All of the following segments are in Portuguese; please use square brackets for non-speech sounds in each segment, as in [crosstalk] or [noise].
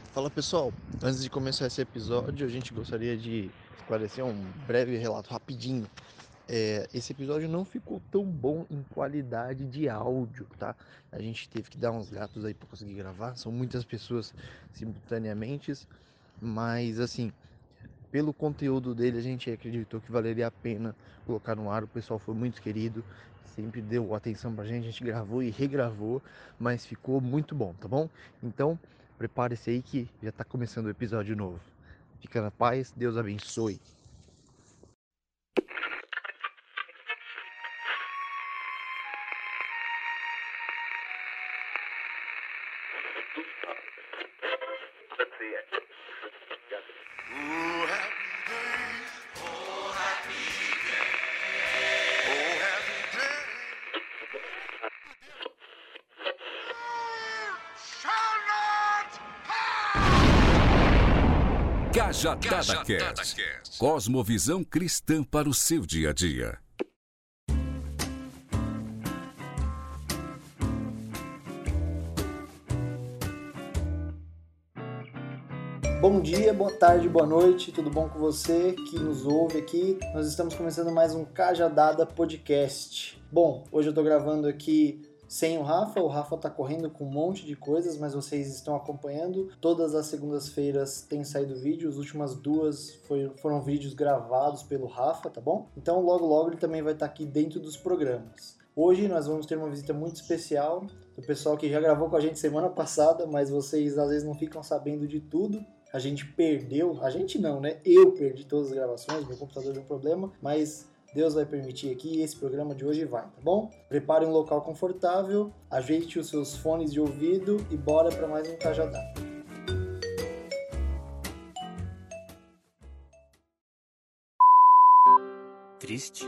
Fala pessoal, antes de começar esse episódio, a gente gostaria de esclarecer um breve relato rapidinho. É, esse episódio não ficou tão bom em qualidade de áudio, tá? A gente teve que dar uns gatos aí para conseguir gravar, são muitas pessoas simultaneamente, mas assim, pelo conteúdo dele, a gente acreditou que valeria a pena colocar no ar. O pessoal foi muito querido, sempre deu atenção pra gente, a gente gravou e regravou, mas ficou muito bom, tá bom? Então, prepare-se aí que já está começando o episódio novo. Fica na paz, Deus abençoe. Cajadada Cast. Cosmovisão cristã para o seu dia a dia. Bom dia, boa tarde, boa noite, tudo bom com você que nos ouve aqui? Nós estamos começando mais um Cajadada Podcast. Bom, hoje eu tô gravando aqui sem o Rafa. O Rafa tá correndo com um monte de coisas, mas vocês estão acompanhando. Todas as segundas-feiras tem saído vídeo, as últimas duas foi, foram vídeos gravados pelo Rafa, tá bom? Então logo logo ele também vai estar tá aqui dentro dos programas. Hoje nós vamos ter uma visita muito especial do pessoal que já gravou com a gente semana passada, mas vocês às vezes não ficam sabendo de tudo. A gente perdeu, a gente não, né? Eu perdi todas as gravações, meu computador deu problema, mas Deus vai permitir aqui e esse programa de hoje vai, tá bom? Prepare um local confortável, ajeite os seus fones de ouvido e bora para mais um Cajadá. Triste,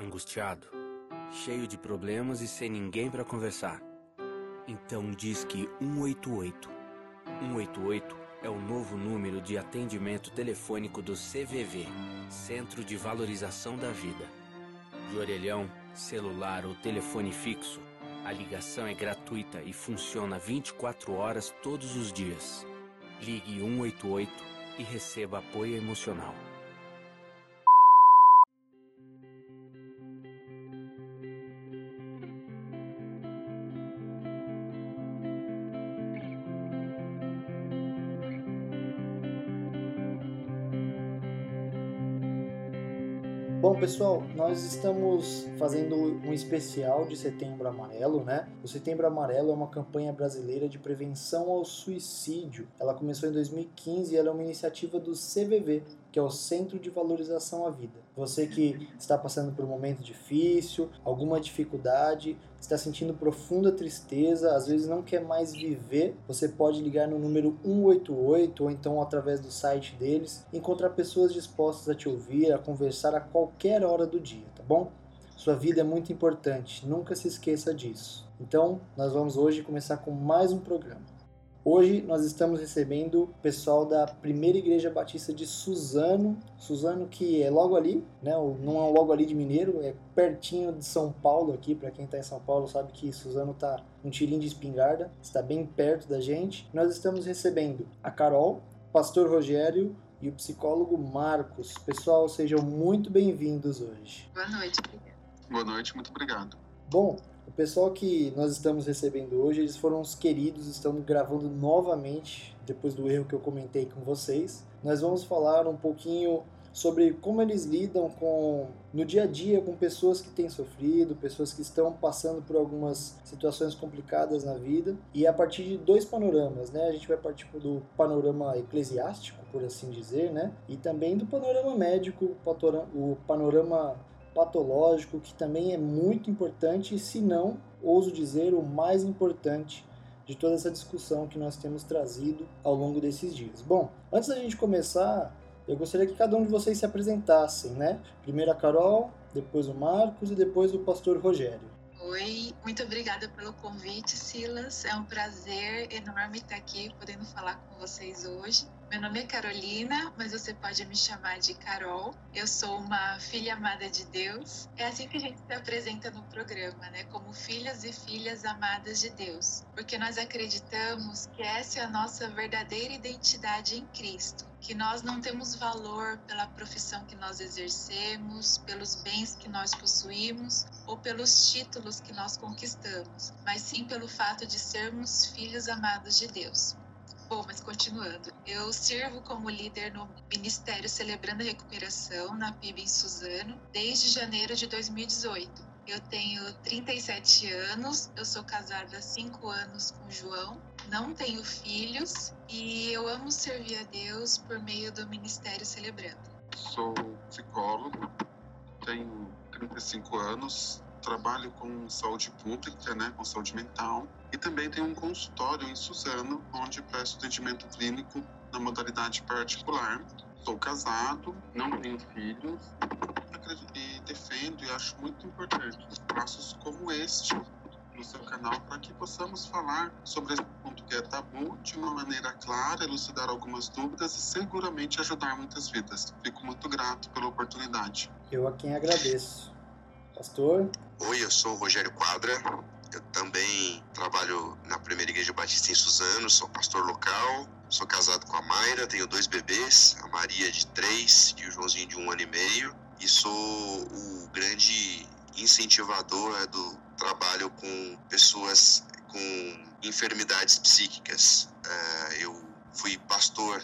angustiado, cheio de problemas e sem ninguém para conversar. Então diz que 188. 188 é o novo número de atendimento telefônico do CVV, Centro de Valorização da Vida. De orelhão, celular ou telefone fixo, a ligação é gratuita e funciona 24 horas todos os dias. Ligue 188 e receba apoio emocional. Pessoal, nós estamos fazendo um especial de Setembro Amarelo, né? O Setembro Amarelo é uma campanha brasileira de prevenção ao suicídio. Ela começou em 2015 e ela é uma iniciativa do CVV, que é o Centro de Valorização à Vida. Você que está passando por um momento difícil, alguma dificuldade, está sentindo profunda tristeza, às vezes não quer mais viver, você pode ligar no número 188 ou então através do site deles, encontrar pessoas dispostas a te ouvir, a conversar a qualquer hora do dia, tá bom? Sua vida é muito importante, nunca se esqueça disso. Então, nós vamos hoje começar com mais um programa. Hoje nós estamos recebendo o pessoal da Primeira Igreja Batista de Suzano. Suzano que é logo ali, né? não é logo ali de Mineiro, é pertinho de São Paulo aqui. Para quem está em São Paulo sabe que Suzano está um tirinho de espingarda, está bem perto da gente. Nós estamos recebendo a Carol, Pastor Rogério e o psicólogo Marcos. Pessoal, sejam muito bem-vindos hoje. Boa noite. Boa noite, muito obrigado. Bom, o pessoal que nós estamos recebendo hoje, eles foram os queridos, estamos gravando novamente, depois do erro que eu comentei com vocês. Nós vamos falar um pouquinho sobre como eles lidam com no dia a dia com pessoas que têm sofrido, pessoas que estão passando por algumas situações complicadas na vida e a partir de dois panoramas, né? A gente vai partir do panorama eclesiástico, por assim dizer, né? E também do panorama médico, o panorama patológico, que também é muito importante, se não, ouso dizer, o mais importante de toda essa discussão que nós temos trazido ao longo desses dias. Bom, antes da gente começar, eu gostaria que cada um de vocês se apresentassem, né? Primeiro a Carol, depois o Marcos e depois o pastor Rogério. Oi, muito obrigada pelo convite, Silas. É um prazer enorme estar aqui podendo falar com vocês hoje. Meu nome é Carolina, mas você pode me chamar de Carol. Eu sou uma filha amada de Deus. É assim que a gente se apresenta no programa, né? Como filhas e filhas amadas de Deus. Porque nós acreditamos que essa é a nossa verdadeira identidade em Cristo. Que nós não temos valor pela profissão que nós exercemos, pelos bens que nós possuímos ou pelos títulos que nós conquistamos, mas sim pelo fato de sermos filhos amados de Deus. Bom, mas continuando, eu sirvo como líder no Ministério Celebrando a Recuperação na PIB em Suzano desde janeiro de 2018. Eu tenho 37 anos, eu sou casada há 5 anos com João, não tenho filhos e eu amo servir a Deus por meio do Ministério Celebrando. Sou psicólogo, tenho 35 anos, trabalho com saúde pública, né, com saúde mental, e também tenho um consultório em Suzano, onde presto atendimento clínico na modalidade particular. Sou casado, não tenho filhos, e defendo e acho muito importante espaços como este no seu canal para que possamos falar sobre esse ponto que é tabu de uma maneira clara, elucidar algumas dúvidas e seguramente ajudar muitas vidas. Fico muito grato pela oportunidade. Eu a quem agradeço. Pastor? Oi, eu sou o Rogério Quadra. Eu também trabalho na Primeira Igreja Batista em Suzano, sou pastor local, sou casado com a Mayra, tenho dois bebês, a Maria de três e o Joãozinho de um ano e meio, e sou o grande incentivador do trabalho com pessoas com enfermidades psíquicas. É, eu fui pastor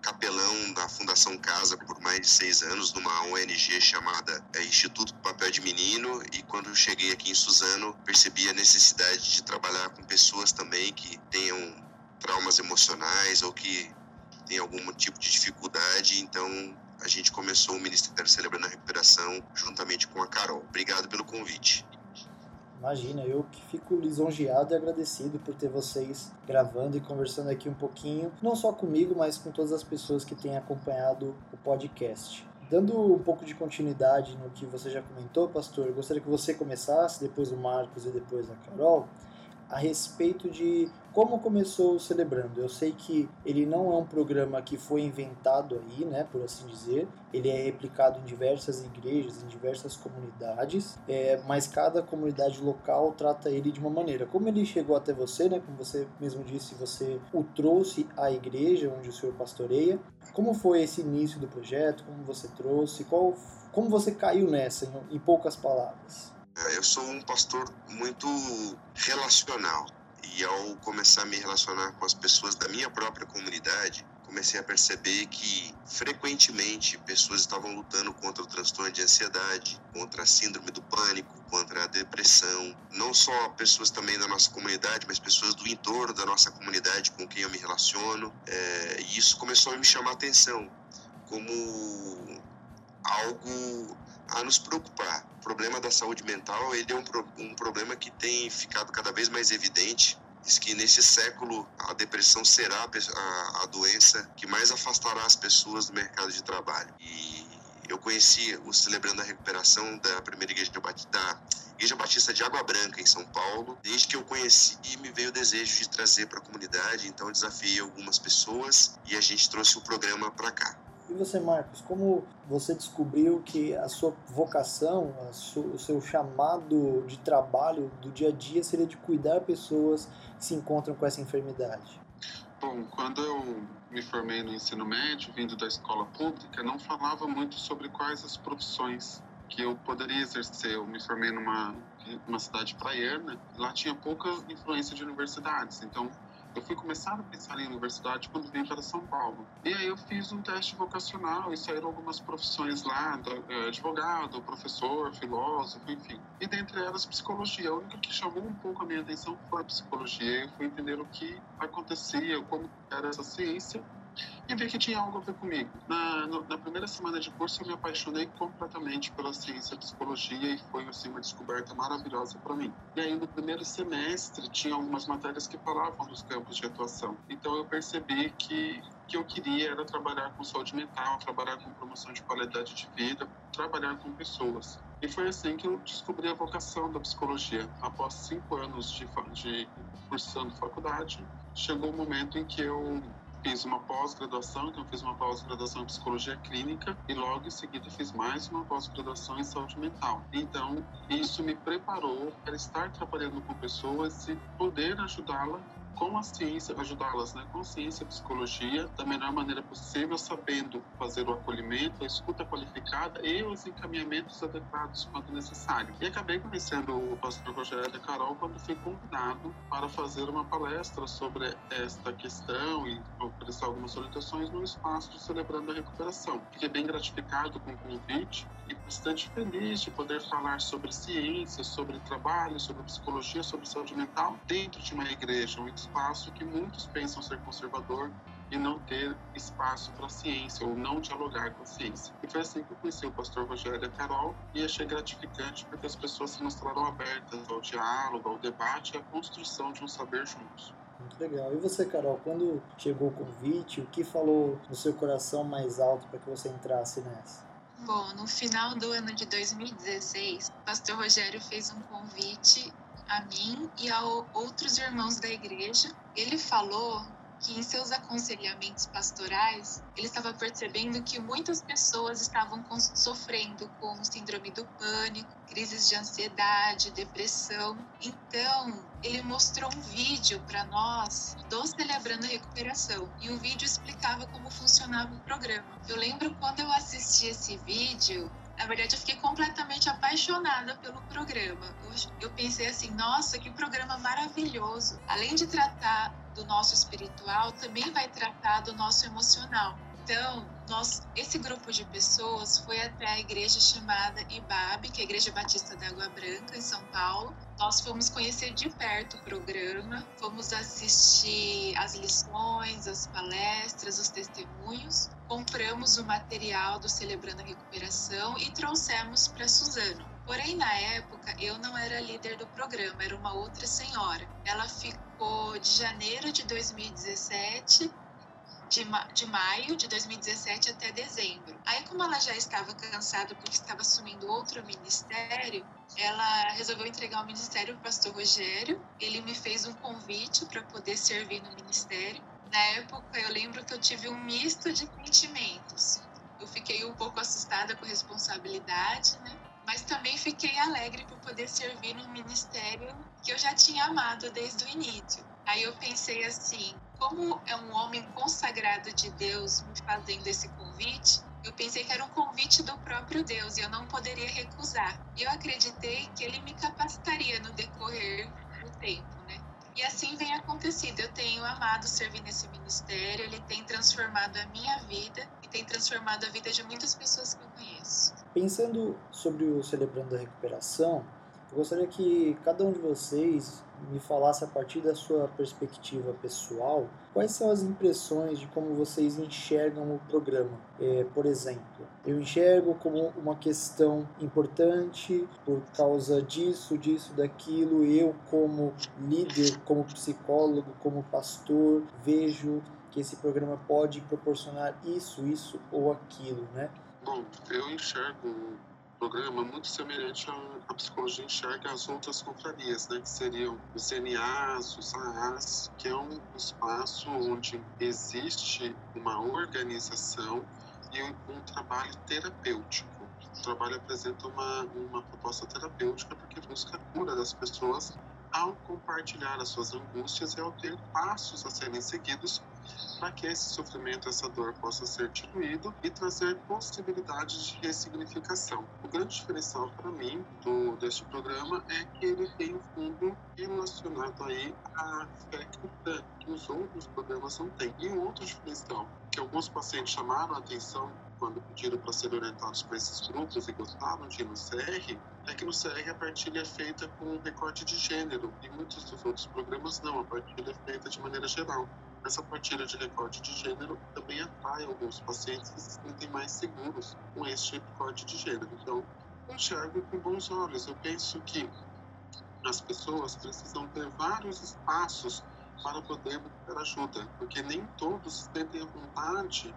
capelão da Fundação Casa por mais de seis anos, numa ONG chamada é, Instituto Papel de Menino. E quando cheguei aqui em Suzano, percebi a necessidade de trabalhar com pessoas também que tenham traumas emocionais ou que têm algum tipo de dificuldade. Então, a gente começou o Ministério Celebrando a Recuperação juntamente com a Carol. Obrigado pelo convite. Imagina, eu que fico lisonjeado e agradecido por ter vocês gravando e conversando aqui um pouquinho, não só comigo, mas com todas as pessoas que têm acompanhado o podcast. Dando um pouco de continuidade no que você já comentou, pastor, gostaria que você começasse, depois o Marcos e depois a Carol, a respeito de como começou o Celebrando. Eu sei que ele não é um programa que foi inventado aí, né, por assim dizer. Ele é replicado em diversas igrejas, em diversas comunidades, é, mas cada comunidade local trata ele de uma maneira. Como ele chegou até você, né, como você mesmo disse, você o trouxe à igreja onde o senhor pastoreia. Como foi esse início do projeto? Como você trouxe? Qual, como você caiu nessa, em, em poucas palavras? Eu sou um pastor muito relacional e ao começar a me relacionar com as pessoas da minha própria comunidade, comecei a perceber que frequentemente pessoas estavam lutando contra o transtorno de ansiedade, contra a síndrome do pânico, contra a depressão. Não só pessoas também da nossa comunidade, mas pessoas do entorno da nossa comunidade com quem eu me relaciono. É, e isso começou a me chamar a atenção como algo a nos preocupar. O problema da saúde mental ele é um, um problema que tem ficado cada vez mais evidente. Diz que nesse século a depressão será a, a doença que mais afastará as pessoas do mercado de trabalho. E eu conheci o Celebrando a Recuperação da primeira igreja Batista, da Igreja Batista de Água Branca, em São Paulo. Desde que eu conheci, me veio o desejo de trazer para a comunidade, então desafiei algumas pessoas e a gente trouxe o programa para cá. E você, Marcos, como você descobriu que a sua vocação, a su, o seu chamado de trabalho do dia a dia seria de cuidar pessoas que se encontram com essa enfermidade? Bom, quando eu me formei no ensino médio, vindo da escola pública, não falava muito sobre quais as profissões que eu poderia exercer. Eu me formei numa, numa cidade praierna, lá tinha pouca influência de universidades, então eu fui começar a pensar em universidade quando vim para São Paulo. E aí eu fiz um teste vocacional e saíram algumas profissões lá, eh, advogado, professor, filósofo, enfim. E dentre elas psicologia. A única que chamou um pouco a minha atenção foi a psicologia. Eu fui entender o que acontecia, como era essa ciência e vi que tinha algo a ver comigo. Na, no, na primeira semana de curso, eu me apaixonei completamente pela ciência psicologia e foi assim, uma descoberta maravilhosa para mim. E aí, no primeiro semestre, tinha algumas matérias que falavam dos campos de atuação. Então, eu percebi que que eu queria era trabalhar com saúde mental, trabalhar com promoção de qualidade de vida, trabalhar com pessoas. E foi assim que eu descobri a vocação da psicologia. Após cinco anos de, de cursando faculdade, chegou o momento em que eu fiz uma pós-graduação, então fiz uma pós-graduação em psicologia clínica e logo em seguida fiz mais uma pós-graduação em saúde mental. Então, isso me preparou para estar trabalhando com pessoas e poder ajudá-la com a ciência, ajudá-las né, com ciência e psicologia da melhor maneira possível, sabendo fazer o acolhimento, a escuta qualificada e os encaminhamentos adequados quando necessário. E acabei conhecendo o pastor Rogério de Carol quando fui convidado para fazer uma palestra sobre esta questão e oferecer algumas orientações no espaço de Celebrando a Recuperação. Fiquei bem gratificado com o convite e bastante feliz de poder falar sobre ciência, sobre trabalho, sobre psicologia, sobre saúde mental dentro de uma igreja, um espaço que muitos pensam ser conservador e não ter espaço para a ciência ou não dialogar com a ciência. E foi assim que eu conheci o pastor Rogério e a Carol e achei gratificante porque as pessoas se mostraram abertas ao diálogo, ao debate e à construção de um saber juntos. Muito legal. E você, Carol, quando chegou o convite, o que falou no seu coração mais alto para que você entrasse nessa? Bom, no final do ano de 2016, o pastor Rogério fez um convite a mim e a outros irmãos da igreja. Ele falou que em seus aconselhamentos pastorais, ele estava percebendo que muitas pessoas estavam sofrendo com síndrome do pânico, crises de ansiedade, depressão. Então, ele mostrou um vídeo para nós do Celebrando a Recuperação e o vídeo explicava como funcionava o programa. Eu lembro quando eu assisti esse vídeo, na verdade, eu fiquei completamente apaixonada pelo programa. Eu, pensei assim, nossa, que programa maravilhoso. Além de tratar do nosso espiritual, também vai tratar do nosso emocional. Então, nós, esse grupo de pessoas foi até a igreja chamada IBAB, que é a Igreja Batista da Água Branca, em São Paulo. Nós fomos conhecer de perto o programa, fomos assistir as lições, as palestras, os testemunhos, compramos o material do Celebrando a Recuperação e trouxemos para Suzano. Porém, na época, eu não era líder do programa, era uma outra senhora. Ela ficou de janeiro de 2017 de, ma de maio de 2017 até dezembro. Aí, como ela já estava cansada porque estava assumindo outro ministério, ela resolveu entregar o ministério para o pastor Rogério. Ele me fez um convite para poder servir no ministério. Na época, eu lembro que eu tive um misto de sentimentos. Eu fiquei um pouco assustada com a responsabilidade, né? Mas também fiquei alegre por poder servir no ministério que eu já tinha amado desde o início. Aí eu pensei assim, como é um homem consagrado de Deus me fazendo esse convite, eu pensei que era um convite do próprio Deus e eu não poderia recusar. E eu acreditei que ele me capacitaria no decorrer do tempo, né? E assim vem acontecido. Eu tenho amado servir nesse ministério, ele tem transformado a minha vida e tem transformado a vida de muitas pessoas que eu conheço. Pensando sobre o Celebrando a Recuperação, eu gostaria que cada um de vocês me falasse a partir da sua perspectiva pessoal, quais são as impressões de como vocês enxergam o programa. É, por exemplo, eu enxergo como uma questão importante por causa disso, disso, daquilo. Eu, como líder, como psicólogo, como pastor, vejo que esse programa pode proporcionar isso, isso ou aquilo, né? Bom, eu enxergo programa muito semelhante à, psicologia enxerga as outras confrarias, né, que seriam os NAs, os AAs, que é um espaço onde existe uma organização e um, um trabalho terapêutico. O trabalho apresenta uma, uma proposta terapêutica porque busca a cura das pessoas ao compartilhar as suas angústias e ao ter passos a serem seguidos para que esse sofrimento, essa dor possa ser diluído e trazer possibilidades de ressignificação. O grande diferencial para mim do, deste programa é que ele tem um fundo relacionado aí à fé cristã, que os outros programas não têm. E um outro diferencial que alguns pacientes chamaram a atenção quando pediram para serem orientados para esses grupos e gostaram de ir no CR, é que no CR a partilha é feita com um recorte de gênero e muitos dos outros programas não, a partilha é feita de maneira geral. Essa partilha de recorte de gênero também atrai alguns pacientes que se sentem mais seguros com este recorte de gênero. Então, enxergo com bons olhos. Eu penso que as pessoas precisam ter vários espaços para poder buscar ajuda, porque nem todos sentem a vontade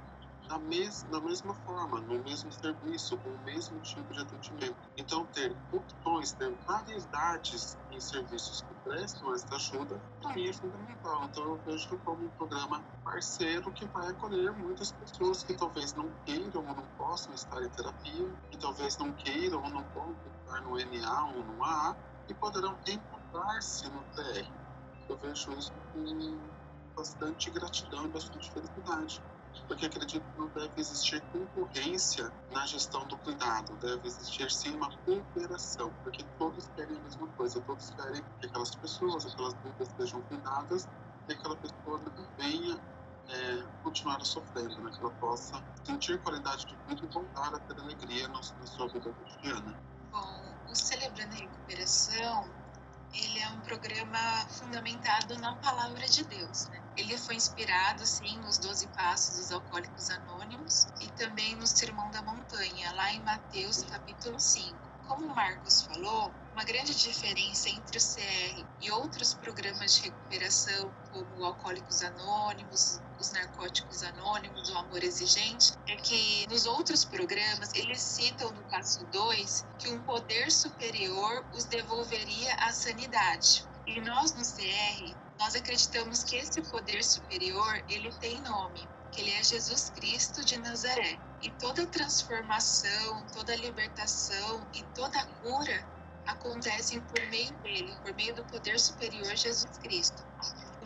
da, mes da mesma forma, no mesmo serviço, com o mesmo tipo de atendimento. Então, ter opções, ter variedades em serviços que prestam essa ajuda, mim é fundamental. Então, eu vejo como um programa parceiro que vai acolher muitas pessoas que talvez não queiram ou não possam estar em terapia, que talvez não queiram ou não possam estar no NA ou no AA, e poderão encontrar-se no TR. Eu vejo isso com bastante gratidão e bastante felicidade porque acredito que não deve existir concorrência na gestão do cuidado, deve existir sim uma cooperação, porque todos querem a mesma coisa, todos querem que aquelas pessoas, aquelas vidas sejam cuidadas e aquela pessoa venha é, continuar sofrendo, né? que ela possa sentir qualidade de vida e voltar a ter alegria na sua vida cotidiana. Bom, o Celebrando a Recuperação ele é um programa fundamentado na palavra de Deus. Né? Ele foi inspirado, sim, nos Doze Passos dos Alcoólicos Anônimos e também no Sermão da Montanha, lá em Mateus capítulo 5 como o Marcos falou, uma grande diferença entre o CR e outros programas de recuperação, como Alcoólicos Anônimos, os Narcóticos Anônimos, o Amor Exigente, é que nos outros programas eles citam no passo 2 que um poder superior os devolveria à sanidade. E nós no CR, nós acreditamos que esse poder superior, ele tem nome, que ele é Jesus Cristo de Nazaré. E toda transformação, toda libertação e toda cura acontecem por meio dele, por meio do poder superior Jesus Cristo.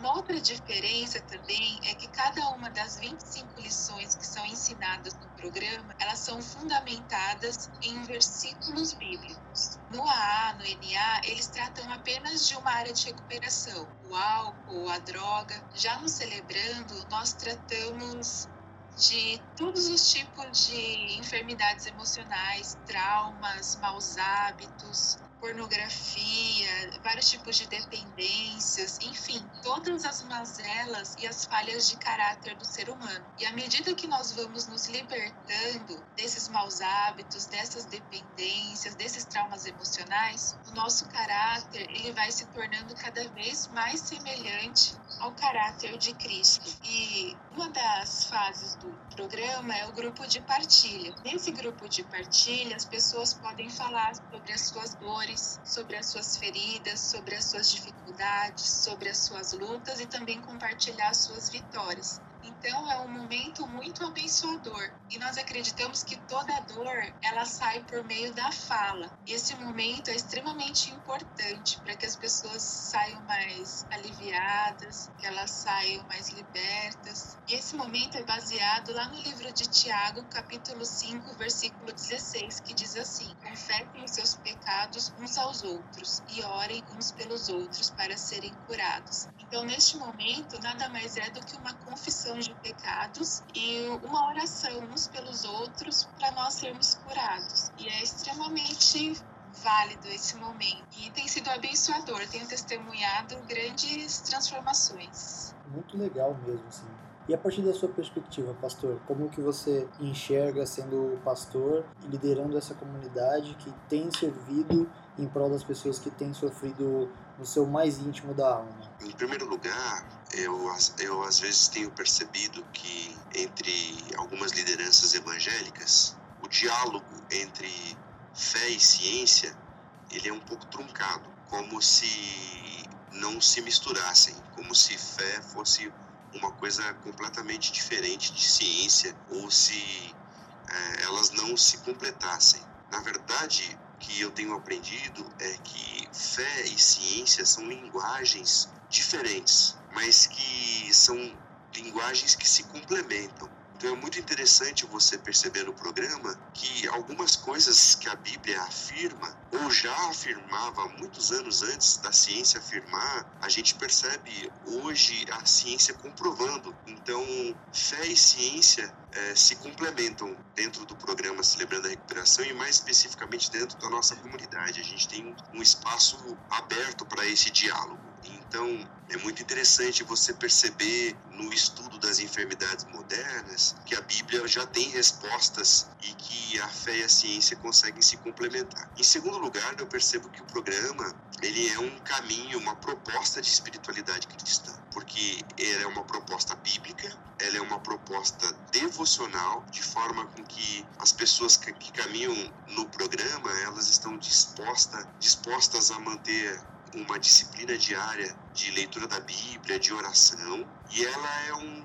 Uma outra diferença também é que cada uma das 25 lições que são ensinadas no programa, elas são fundamentadas em versículos bíblicos. No AA, no NA, eles tratam apenas de uma área de recuperação, o álcool, a droga. Já no Celebrando, nós tratamos de todos os tipos de enfermidades emocionais, traumas, maus hábitos, pornografia, vários tipos de dependências, enfim, todas as mazelas e as falhas de caráter do ser humano. E à medida que nós vamos nos libertando desses maus hábitos, dessas dependências, desses traumas emocionais, o nosso caráter ele vai se tornando cada vez mais semelhante ao caráter de Cristo. E uma das fases do programa é o grupo de partilha. Nesse grupo de partilha, as pessoas podem falar sobre as suas dores sobre as suas feridas, sobre as suas dificuldades, sobre as suas lutas e também compartilhar suas vitórias. Então é um momento muito abençoador e nós acreditamos que toda dor ela sai por meio da fala. Esse momento é extremamente importante para que as pessoas saiam mais aliviadas, que elas saiam mais libertas. E esse momento é baseado lá no livro de Tiago, capítulo 5, versículo 16, que diz assim: Confessem os seus pecados uns aos outros e orem uns pelos outros para serem curados. Então, neste momento, nada mais é do que uma confissão de pecados e uma oração uns pelos outros para nós sermos curados. E é extremamente válido esse momento e tem sido abençoador, tenho testemunhado grandes transformações. Muito legal mesmo, assim. E a partir da sua perspectiva, pastor, como que você enxerga sendo pastor e liderando essa comunidade que tem servido em prol das pessoas que têm sofrido no seu mais íntimo da alma? Em primeiro lugar, eu, eu às vezes tenho percebido que entre algumas lideranças evangélicas, o diálogo entre fé e ciência ele é um pouco truncado, como se não se misturassem, como se fé fosse uma coisa completamente diferente de ciência ou se é, elas não se completassem. Na verdade, o que eu tenho aprendido é que fé e ciência são linguagens diferentes, mas que são linguagens que se complementam. Então é muito interessante você perceber no programa que algumas coisas que a Bíblia afirma, ou já afirmava muitos anos antes da ciência afirmar, a gente percebe hoje a ciência comprovando. Então, fé e ciência é, se complementam dentro do programa Celebrando a Recuperação e mais especificamente dentro da nossa comunidade. A gente tem um espaço aberto para esse diálogo. Então, é muito interessante você perceber no estudo das enfermidades modernas que a Bíblia já tem respostas e que a fé e a ciência conseguem se complementar. Em segundo lugar, eu percebo que o programa ele é um caminho, uma proposta de espiritualidade cristã, porque ela é uma proposta bíblica, ela é uma proposta de devocional, de forma com que as pessoas que, que caminham no programa, elas estão disposta, dispostas a manter uma disciplina diária de leitura da Bíblia, de oração, e ela é um,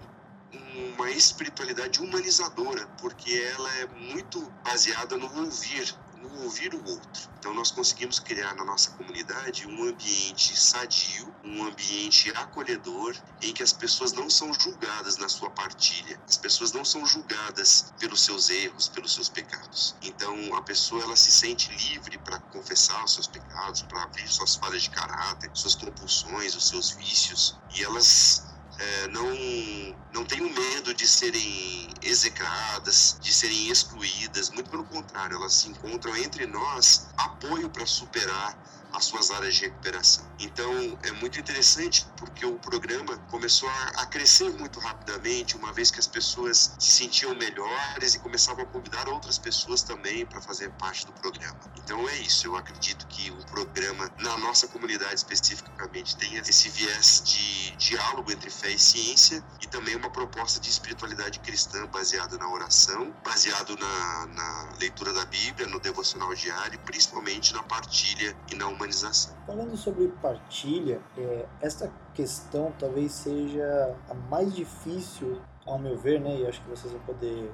uma espiritualidade humanizadora, porque ela é muito baseada no ouvir, no ouvir o outro. Então nós conseguimos criar na nossa comunidade um ambiente sadio, um ambiente acolhedor, em que as pessoas não são julgadas na sua partilha, as pessoas não são julgadas pelos seus erros, pelos seus pecados. Então a pessoa ela se sente livre para confessar os seus pecados, para abrir suas falhas de caráter, suas compulsões, os seus vícios, e elas é, não, não tenham medo de serem execradas, de serem excluídas, muito pelo contrário, elas se encontram entre nós apoio para superar as suas áreas de recuperação. Então é muito interessante porque o programa começou a, crescer muito rapidamente, uma vez que as pessoas se sentiam melhores e começavam a convidar outras pessoas também para fazer parte do programa. Então é isso, eu acredito que o programa, na nossa comunidade especificamente, tenha esse viés de diálogo entre fé e ciência e também uma proposta de espiritualidade cristã baseada na oração, baseado na, na leitura da Bíblia, no devocional diário, principalmente na partilha e na humanização. Falando sobre partilha, é, esta questão talvez seja a mais difícil, ao meu ver, né? E acho que vocês vão poder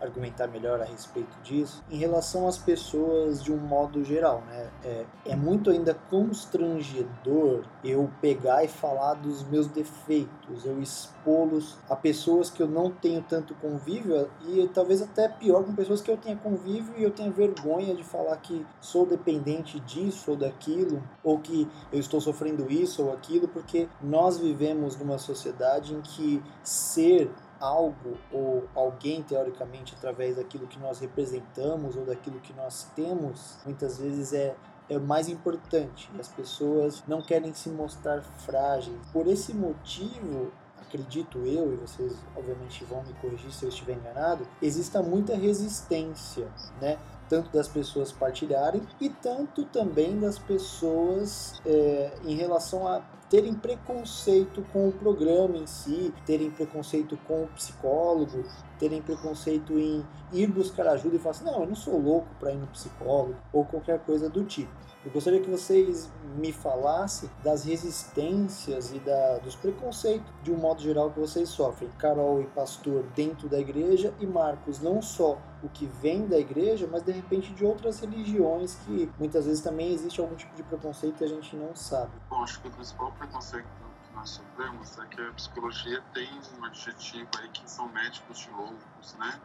argumentar melhor a respeito disso, em relação às pessoas de um modo geral, né? É, é muito ainda constrangedor eu pegar e falar dos meus defeitos, eu expô-los a pessoas que eu não tenho tanto convívio e talvez até pior com pessoas que eu tenha convívio e eu tenha vergonha de falar que sou dependente disso ou daquilo, ou que eu estou sofrendo isso ou aquilo, porque nós vivemos numa sociedade em que ser algo ou alguém, teoricamente, através daquilo que nós representamos ou daquilo que nós temos, muitas vezes é é o mais importante. As pessoas não querem se mostrar frágeis. Por esse motivo, acredito eu, e vocês obviamente vão me corrigir se eu estiver enganado, exista muita resistência, né? Tanto das pessoas partilharem e tanto também das pessoas é, em relação a terem preconceito com o programa em si, terem preconceito com o psicólogo, terem preconceito em ir buscar ajuda e falar assim: não, eu não sou louco para ir no psicólogo ou qualquer coisa do tipo. Eu gostaria que vocês me falassem das resistências e da, dos preconceitos de um modo geral que vocês sofrem. Carol e Pastor dentro da igreja e Marcos não só o que vem da igreja, mas de repente de outras religiões que muitas vezes também existe algum tipo de preconceito e a gente não sabe. Bom, acho que o principal preconceito que nós sofremos é que a psicologia tem um adjetivo aí que são médicos de loucos, né?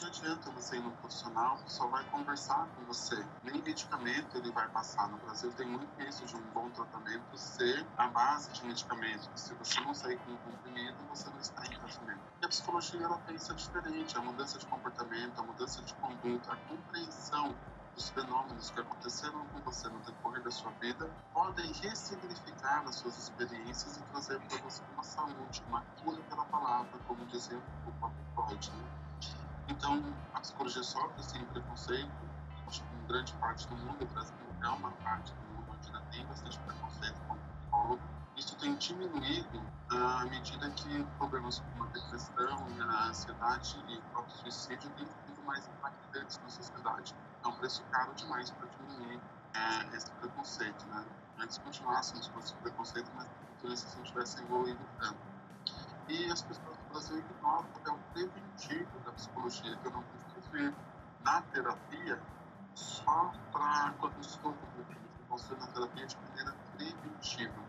Não adianta você ir no profissional que só vai conversar com você. Nem medicamento ele vai passar. No Brasil tem muito isso de um bom tratamento ser a base de medicamento. Se você não sair com um comprimido, você não está em tratamento. E a psicologia ela pensa diferente. A mudança de comportamento, a mudança de conduta, a compreensão dos fenômenos que aconteceram com você no decorrer da sua vida podem ressignificar as suas experiências e trazer para você uma saúde, uma cura pela palavra, como dizia o próprio Freud. Né? Então, a psicologia sofre esse preconceito. Acho que em grande parte do mundo, o Brasil é uma parte do mundo onde ainda tem bastante preconceito com o psicólogo. Isso tem diminuído à medida que problemas como a depressão, a ansiedade e o próprio suicídio têm sido mais impactantes na sociedade. É um preço caro demais para diminuir é, esse preconceito. Né? Antes continuássemos com esse preconceito, mas se não tivesse evoluído tanto. E as pessoas Brasil ignoram o papel preventivo da psicologia, que eu não preciso ver na terapia só para quando estou com na terapia de maneira preventiva.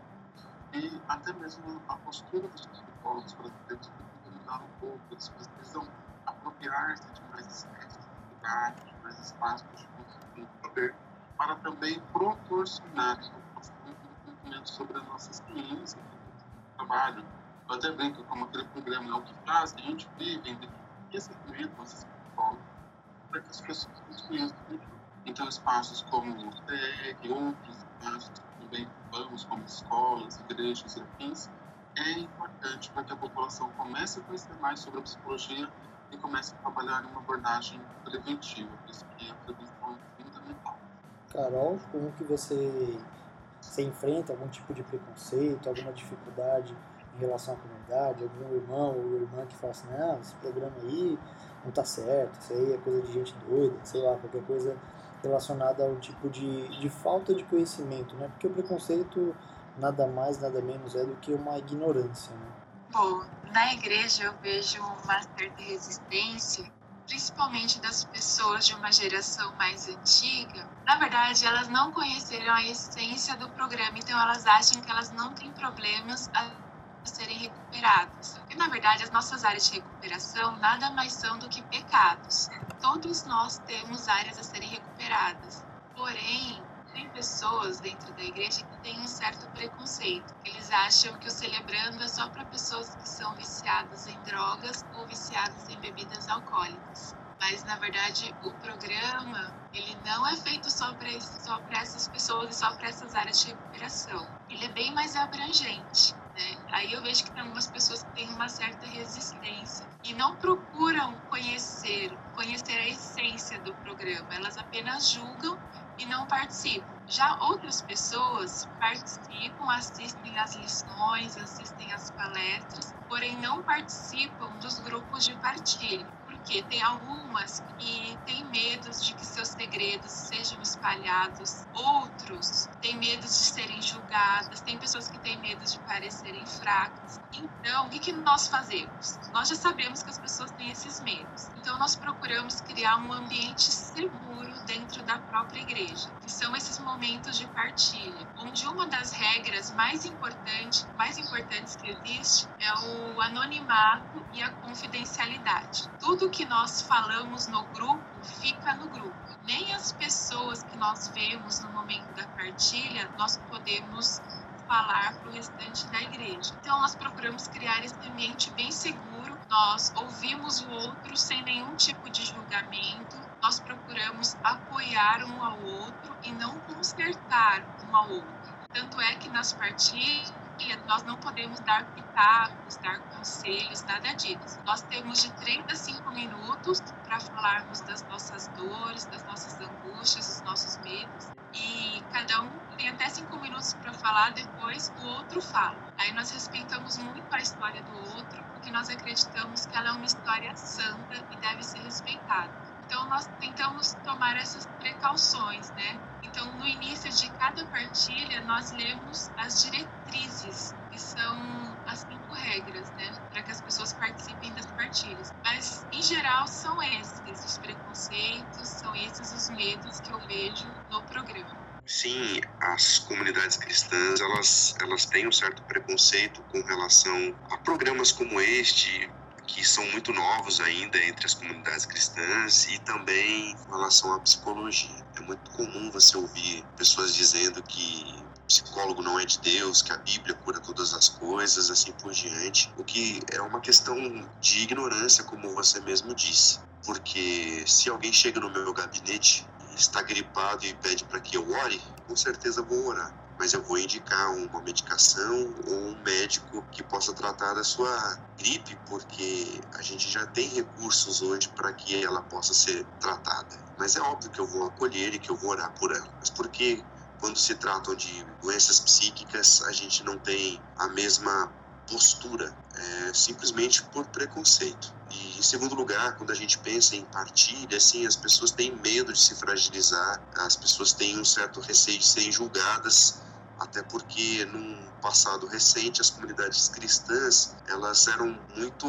E até mesmo a postura dos psicólogos brasileiros precisa mudar um pouco, eles precisam apropriar-se de mais espaços de lugar, de mais espaços de poder, para também proporcionar um conhecimento sobre a nossa ciência, do trabalho, eu até brinco como aquele programa é o que faz, a gente vive em desenvolvimento escolas para que as pessoas conheçam Então, espaços como o TEG, outros espaços que também vamos, como escolas, igrejas e afins, é importante para que a população comece a conhecer mais sobre a psicologia e comece a trabalhar em uma abordagem preventiva, por isso que a prevenção é fundamental. Carol, como que você, você enfrenta algum tipo de preconceito, alguma dificuldade em relação à comunidade? algum irmão ou irmã que fala assim, ah, esse programa aí não tá certo, isso aí é coisa de gente doida, sei lá, qualquer coisa relacionada ao tipo de, de falta de conhecimento, né? Porque o preconceito nada mais, nada menos é do que uma ignorância, né? Bom, na igreja eu vejo uma certa resistência, principalmente das pessoas de uma geração mais antiga. Na verdade, elas não conheceram a essência do programa, então elas acham que elas não têm problemas a serem recuperadas. E na verdade, as nossas áreas de recuperação nada mais são do que pecados. Todos nós temos áreas a serem recuperadas. Porém, tem pessoas dentro da igreja que têm um certo preconceito. Eles acham que o celebrando é só para pessoas que são viciadas em drogas ou viciadas em bebidas alcoólicas. Mas na verdade o programa ele não é feito só para só para essas pessoas e só para essas áreas de recuperação. Ele é bem mais abrangente. Né? Aí eu vejo que tem algumas pessoas que têm uma certa resistência e não procuram conhecer, conhecer a essência do programa. Elas apenas julgam e não participam. Já outras pessoas participam, assistem às lições, assistem às palestras, porém não participam dos grupos de partilha porque tem algumas que têm medo de que seus segredos sejam espalhados, outros têm medo de serem julgadas, tem pessoas que têm medo de parecerem fracas. Então, o que, que nós fazemos? Nós já sabemos que as pessoas têm esses medos, então nós procuramos criar um ambiente seguro dentro da própria igreja, que são esses momentos de partilha, onde uma das regras mais importantes, mais importantes que existe é o anonimato e a confidencialidade. Tudo que nós falamos no grupo fica no grupo. Nem as pessoas que nós vemos no momento da partilha nós podemos falar para o restante da igreja. Então, nós procuramos criar esse ambiente bem seguro. Nós ouvimos o outro sem nenhum tipo de julgamento. Nós procuramos apoiar um ao outro e não consertar um ao outro. Tanto é que nas partilhas nós não podemos dar pitacos, dar conselhos, nada disso. Nós temos de 30 a 5 minutos para falarmos das nossas dores, das nossas angústias, dos nossos medos. E cada um tem até 5 minutos para falar, depois o outro fala. Aí nós respeitamos muito a história do outro, porque nós acreditamos que ela é uma história santa e deve ser respeitada. Então, nós tentamos tomar essas precauções, né? Então, no início de cada partilha, nós lemos as diretrizes, que são as cinco regras, né? Para que as pessoas participem das partilhas. Mas, em geral, são esses os preconceitos, são esses os medos que eu vejo no programa. Sim, as comunidades cristãs elas, elas têm um certo preconceito com relação a programas como este, que são muito novos ainda entre as comunidades cristãs e também com relação à psicologia. É muito comum você ouvir pessoas dizendo que psicólogo não é de Deus, que a Bíblia cura todas as coisas, assim por diante, o que é uma questão de ignorância, como você mesmo disse. Porque se alguém chega no meu gabinete está gripado e pede para que eu ore, com certeza vou orar mas eu vou indicar uma medicação ou um médico que possa tratar da sua gripe, porque a gente já tem recursos hoje para que ela possa ser tratada. Mas é óbvio que eu vou acolher e que eu vou orar por ela. Mas porque quando se tratam de doenças psíquicas, a gente não tem a mesma postura, é, simplesmente por preconceito. E em segundo lugar, quando a gente pensa em partilha, assim, as pessoas têm medo de se fragilizar, as pessoas têm um certo receio de serem julgadas até porque num passado recente as comunidades cristãs elas eram muito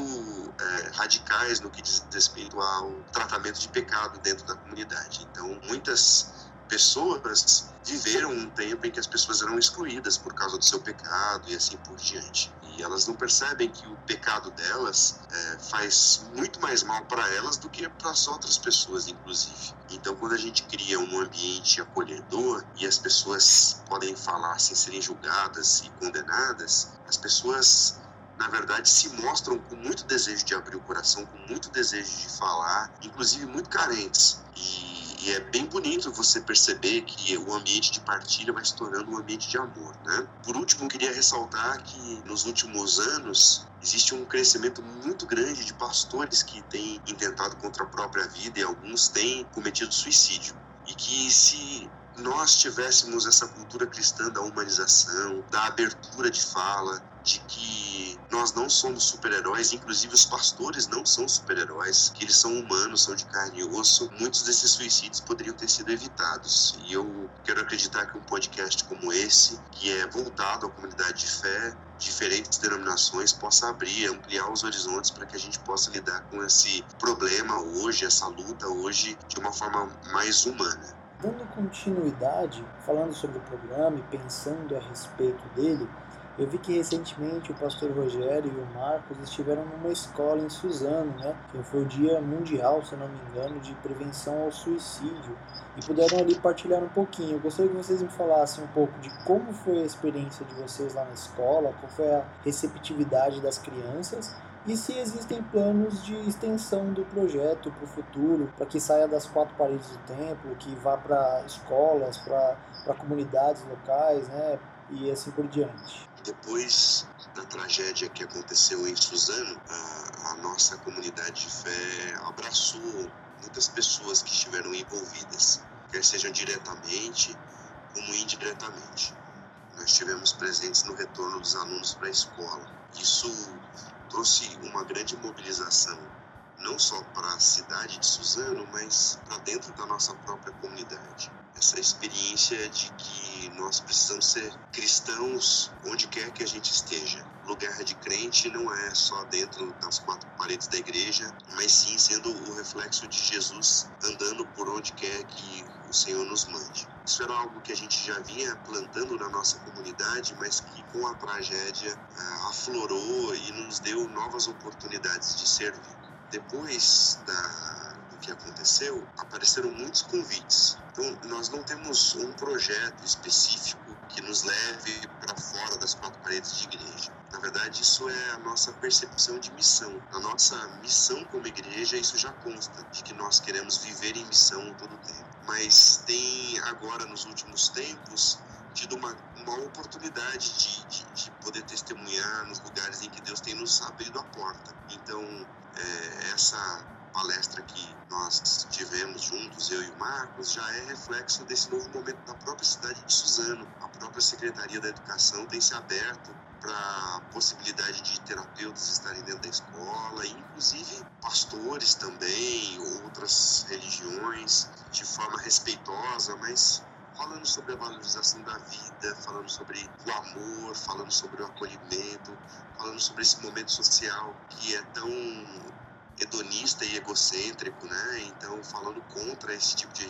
é, radicais no que diz respeito ao tratamento de pecado dentro da comunidade. Então muitas pessoas viveram um tempo em que as pessoas eram excluídas por causa do seu pecado e assim por diante. E elas não percebem que o pecado delas é, faz muito mais mal para elas do que para as outras pessoas, inclusive. Então, quando a gente cria um ambiente acolhedor e as pessoas podem falar sem serem julgadas e condenadas, as pessoas na verdade, se mostram com muito desejo de abrir o coração, com muito desejo de falar, inclusive muito carentes. E e é bem bonito você perceber que o ambiente de partilha vai se tornando um ambiente de amor, né? Por último, queria ressaltar que nos últimos anos existe um crescimento muito grande de pastores que têm intentado contra a própria vida e alguns têm cometido suicídio. E que se nós tivéssemos essa cultura cristã da humanização, da abertura de fala, de que nós não somos super-heróis, inclusive os pastores não são super-heróis, que eles são humanos, são de carne e osso. Muitos desses suicídios poderiam ter sido evitados. E eu quero acreditar que um podcast como esse, que é voltado à comunidade de fé, diferentes denominações possa abrir, ampliar os horizontes para que a gente possa lidar com esse problema hoje, essa luta hoje, de uma forma mais humana. Dando continuidade, falando sobre o programa e pensando a respeito dele, eu vi que recentemente o pastor Rogério e o Marcos estiveram numa escola em Suzano, né? Que foi o Dia Mundial, se não me engano, de prevenção ao suicídio. E puderam ali partilhar um pouquinho. Eu gostaria que vocês me falassem um pouco de como foi a experiência de vocês lá na escola, qual foi a receptividade das crianças e se existem planos de extensão do projeto para o futuro, para que saia das quatro paredes do templo, que vá para escolas, para comunidades locais, né? E assim por diante. Depois da tragédia que aconteceu em Suzano, a, a nossa comunidade de fé abraçou muitas pessoas que estiveram envolvidas, quer sejam diretamente como indiretamente. Nós estivemos presentes no retorno dos alunos para a escola. Isso trouxe uma grande mobilização, não só para a cidade de Suzano, mas para dentro da nossa própria comunidade essa experiência de que nós precisamos ser cristãos onde quer que a gente esteja. Lugar de crente não é só dentro das quatro paredes da igreja, mas sim sendo o reflexo de Jesus andando por onde quer que o Senhor nos mande. Isso era algo que a gente já vinha plantando na nossa comunidade, mas que com a tragédia ah, aflorou e nos deu novas oportunidades de servir. Depois da, do que aconteceu, apareceram muitos convites então, nós não temos um projeto específico que nos leve para fora das quatro paredes de igreja. Na verdade, isso é a nossa percepção de missão. A nossa missão como igreja, isso já consta, de que nós queremos viver em missão todo o tempo. Mas tem agora, nos últimos tempos, tido uma, uma oportunidade de, de, de, poder testemunhar nos lugares em que Deus tem nos abrido a porta. Então, é, essa palestra que nós tivemos juntos, eu e o Marcos, já é reflexo desse novo momento da própria cidade de Suzano. A própria Secretaria da Educação tem se aberto para a possibilidade de terapeutas estarem dentro da escola, inclusive pastores também, outras religiões, de forma respeitosa, mas falando sobre a valorização da vida, falando sobre o amor, falando sobre o acolhimento, falando sobre esse momento social que é tão hedonista e egocêntrico, né? Então, falando contra esse tipo de,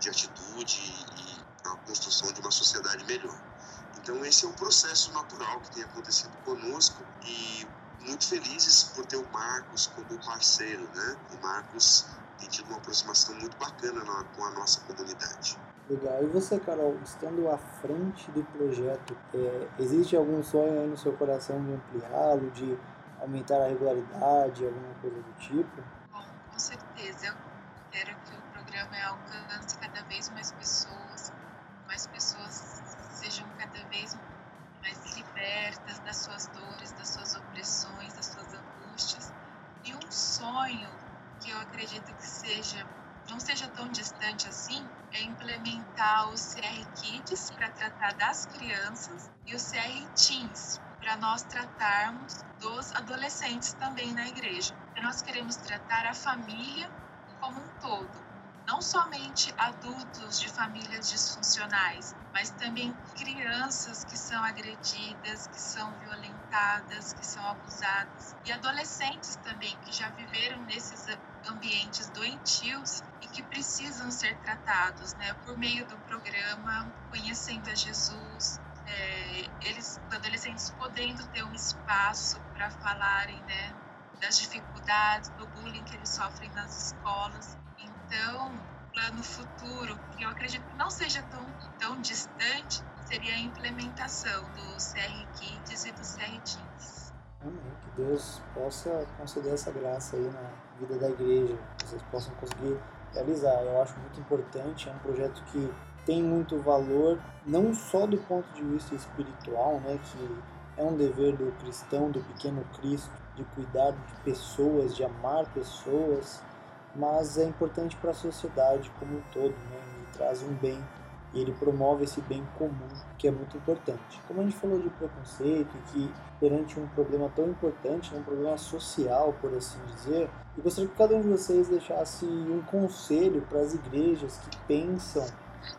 de atitude e a construção de uma sociedade melhor. Então, esse é um processo natural que tem acontecido conosco e muito felizes por ter o Marcos como parceiro, né? O Marcos tem tido uma aproximação muito bacana na, com a nossa comunidade. Legal. E você, Carol, estando à frente do projeto, é, existe algum sonho aí no seu coração de ampliá-lo, de aumentar a regularidade, alguma coisa do tipo? Bom, com certeza. Eu quero que o programa alcance cada vez mais pessoas, mais pessoas sejam cada vez mais libertas das suas dores, das suas opressões, das suas angústias. E um sonho que eu acredito que seja não seja tão distante assim é implementar o CR Kids para tratar das crianças e o CR Teens para nós tratarmos dos adolescentes também na igreja. Nós queremos tratar a família como um todo, não somente adultos de famílias disfuncionais, mas também crianças que são agredidas, que são violentadas, que são abusadas, e adolescentes também que já viveram nesses ambientes doentios e que precisam ser tratados, né, por meio do programa Conhecendo a Jesus, é, eles, adolescentes podendo ter um espaço para falarem, né, das dificuldades, do bullying que eles sofrem nas escolas. Então, plano futuro, que eu acredito que não seja tão, tão distante, seria a implementação do CR Kids e do CR Teens. Amém. Que Deus possa conceder essa graça aí na vida da igreja, que vocês possam conseguir realizar. Eu acho muito importante, é um projeto que tem muito valor, não só do ponto de vista espiritual, né, que é um dever do cristão, do pequeno Cristo, de cuidar de pessoas, de amar pessoas, mas é importante para a sociedade como um todo, né, e traz um bem e ele promove esse bem comum que é muito importante. Como a gente falou de preconceito e que perante um problema tão importante, um problema social, por assim dizer, eu gostaria que cada um de vocês deixasse um conselho para as igrejas que pensam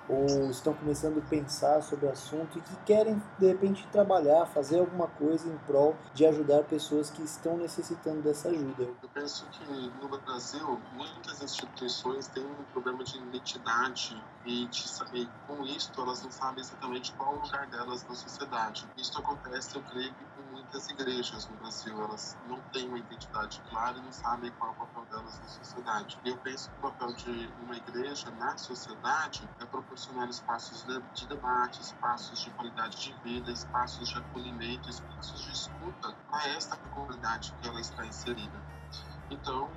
ou estão começando a pensar sobre o assunto e que querem de repente trabalhar, fazer alguma coisa em prol de ajudar pessoas que estão necessitando dessa ajuda. Eu penso que no Brasil muitas instituições têm um problema de identidade e, de, saber com isso elas não sabem exatamente qual o lugar delas na sociedade. Isso acontece, eu creio, com muitas igrejas no Brasil. Elas não têm uma identidade clara e não sabem qual é o papel delas na sociedade. E eu penso que o papel de uma igreja na sociedade é proporcionar espaços de debate, espaços de qualidade de vida, espaços de acolhimento, espaços de escuta a esta comunidade que ela está inserida. Então,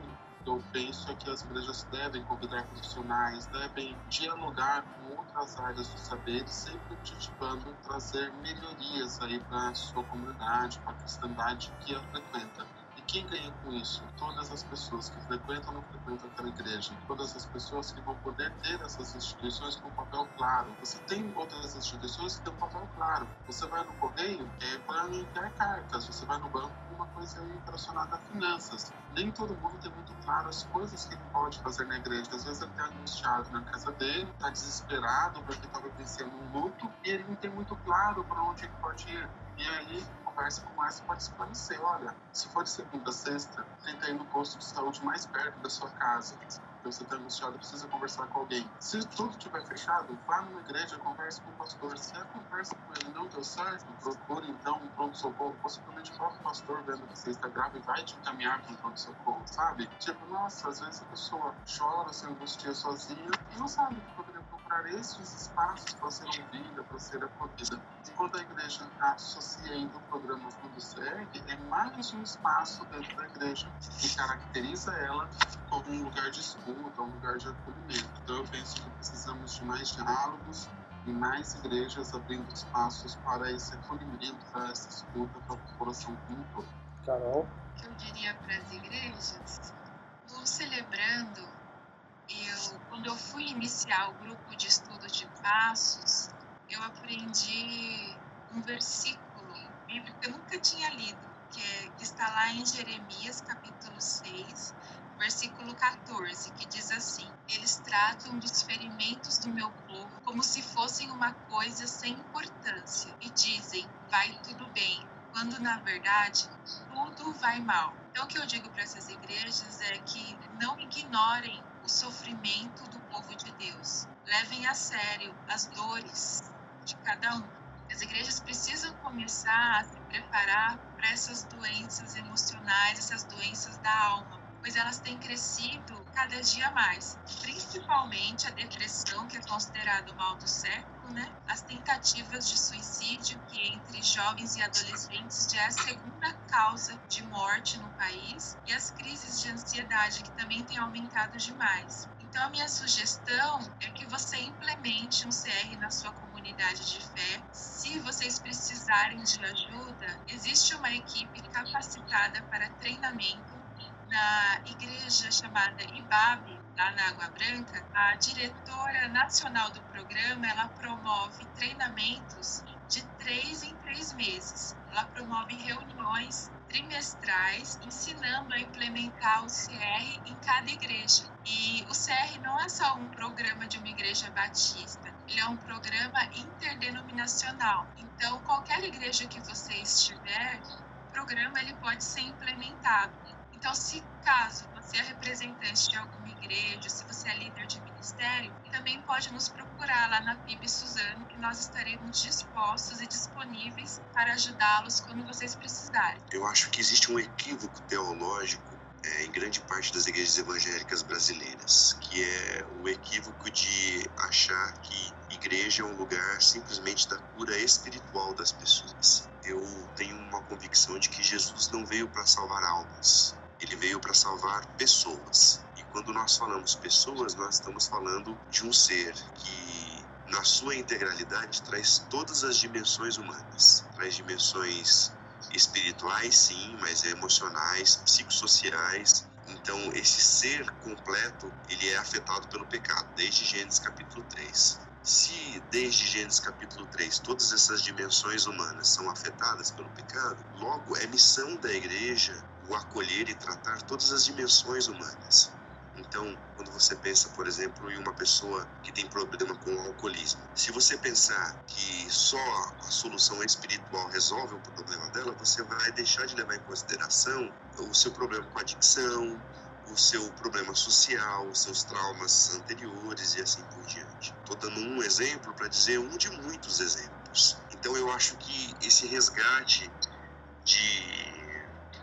eu penso que as igrejas devem convidar profissionais, devem dialogar com outras áreas do saber, sempre objetivando trazer melhorias aí para a sua comunidade, para a cristandade que a frequenta. Quem ganha com isso? Todas as pessoas que frequentam ou não frequentam aquela igreja. Todas as pessoas que vão poder ter essas instituições com papel claro. Você tem outras instituições que têm um papel claro. Você vai no correio é para enviar cartas. Você vai no banco uma coisa relacionada a finanças. Nem todo mundo tem muito claro as coisas que ele pode fazer na igreja. Às vezes ele está angustiado na casa dele, está desesperado porque estava vencendo um luto e ele não tem muito claro para onde ele pode ir. E aí, conversa com mais pode esclarecer. Olha, se for de segunda a sexta, tenta ir no posto de saúde mais perto da sua casa você está angustiado, precisa conversar com alguém. Se tudo estiver fechado, vá numa igreja, converse com o pastor. Se a conversa com ele não deu certo, procure então um pronto-socorro. Possivelmente o próprio pastor, vendo que você está grávida, vai te encaminhar para um pronto-socorro, sabe? Tipo, nossa, às vezes a pessoa chora, se angustia sozinha e não sabe que esses espaços para ser ouvida, para ser acolhida. E quando a igreja associa ainda o programa Fundo Segue, é mais um espaço dentro da igreja que caracteriza ela como um lugar de escuta, um lugar de acolhimento. Então eu penso que precisamos de mais diálogos e mais igrejas abrindo espaços para esse acolhimento, para essa escuta, para a população como um todo. Carol? O que eu diria para as igrejas? No Celebrando, eu, quando eu fui iniciar o grupo de estudo de passos, eu aprendi um versículo bíblico que eu nunca tinha lido, que, é, que está lá em Jeremias, capítulo 6, versículo 14, que diz assim: Eles tratam dos ferimentos do meu povo como se fossem uma coisa sem importância e dizem: vai tudo bem, quando na verdade tudo vai mal. Então, o que eu digo para essas igrejas é que não ignorem o sofrimento do povo de Deus. Levem a sério as dores de cada um. As igrejas precisam começar a se preparar para essas doenças emocionais, essas doenças da alma, pois elas têm crescido cada dia mais, principalmente a depressão, que é considerado o mal do século, né? As tentativas de suicídio, que entre jovens e adolescentes já é a segunda causa de morte no país, e as crises de ansiedade, que também têm aumentado demais. Então, a minha sugestão é que você implemente um CR na sua comunidade de fé. Se vocês precisarem de ajuda, existe uma equipe capacitada para treinamento na igreja chamada IBAB, lá na Água Branca, a diretora nacional do programa, ela promove treinamentos de três em três meses. Ela promove reuniões trimestrais ensinando a implementar o CR em cada igreja. E o CR não é só um programa de uma igreja batista, ele é um programa interdenominacional. Então, qualquer igreja que você estiver, o programa ele pode ser implementado. Então, se caso você é representante de alguma igreja, se você é líder de ministério, também pode nos procurar lá na PIB Suzano, que nós estaremos dispostos e disponíveis para ajudá-los quando vocês precisarem. Eu acho que existe um equívoco teológico é, em grande parte das igrejas evangélicas brasileiras, que é o equívoco de achar que igreja é um lugar simplesmente da cura espiritual das pessoas. Eu tenho uma convicção de que Jesus não veio para salvar almas, ele veio para salvar pessoas. E quando nós falamos pessoas, nós estamos falando de um ser que, na sua integralidade, traz todas as dimensões humanas. Traz dimensões espirituais, sim, mas emocionais, psicossociais. Então, esse ser completo, ele é afetado pelo pecado, desde Gênesis capítulo 3. Se desde Gênesis capítulo 3 todas essas dimensões humanas são afetadas pelo pecado, logo é missão da igreja o acolher e tratar todas as dimensões humanas. Então, quando você pensa, por exemplo, em uma pessoa que tem problema com o alcoolismo, se você pensar que só a solução espiritual resolve o problema dela, você vai deixar de levar em consideração o seu problema com adicção, o seu problema social, os seus traumas anteriores e assim por diante. Estou dando um exemplo para dizer um de muitos exemplos. Então eu acho que esse resgate de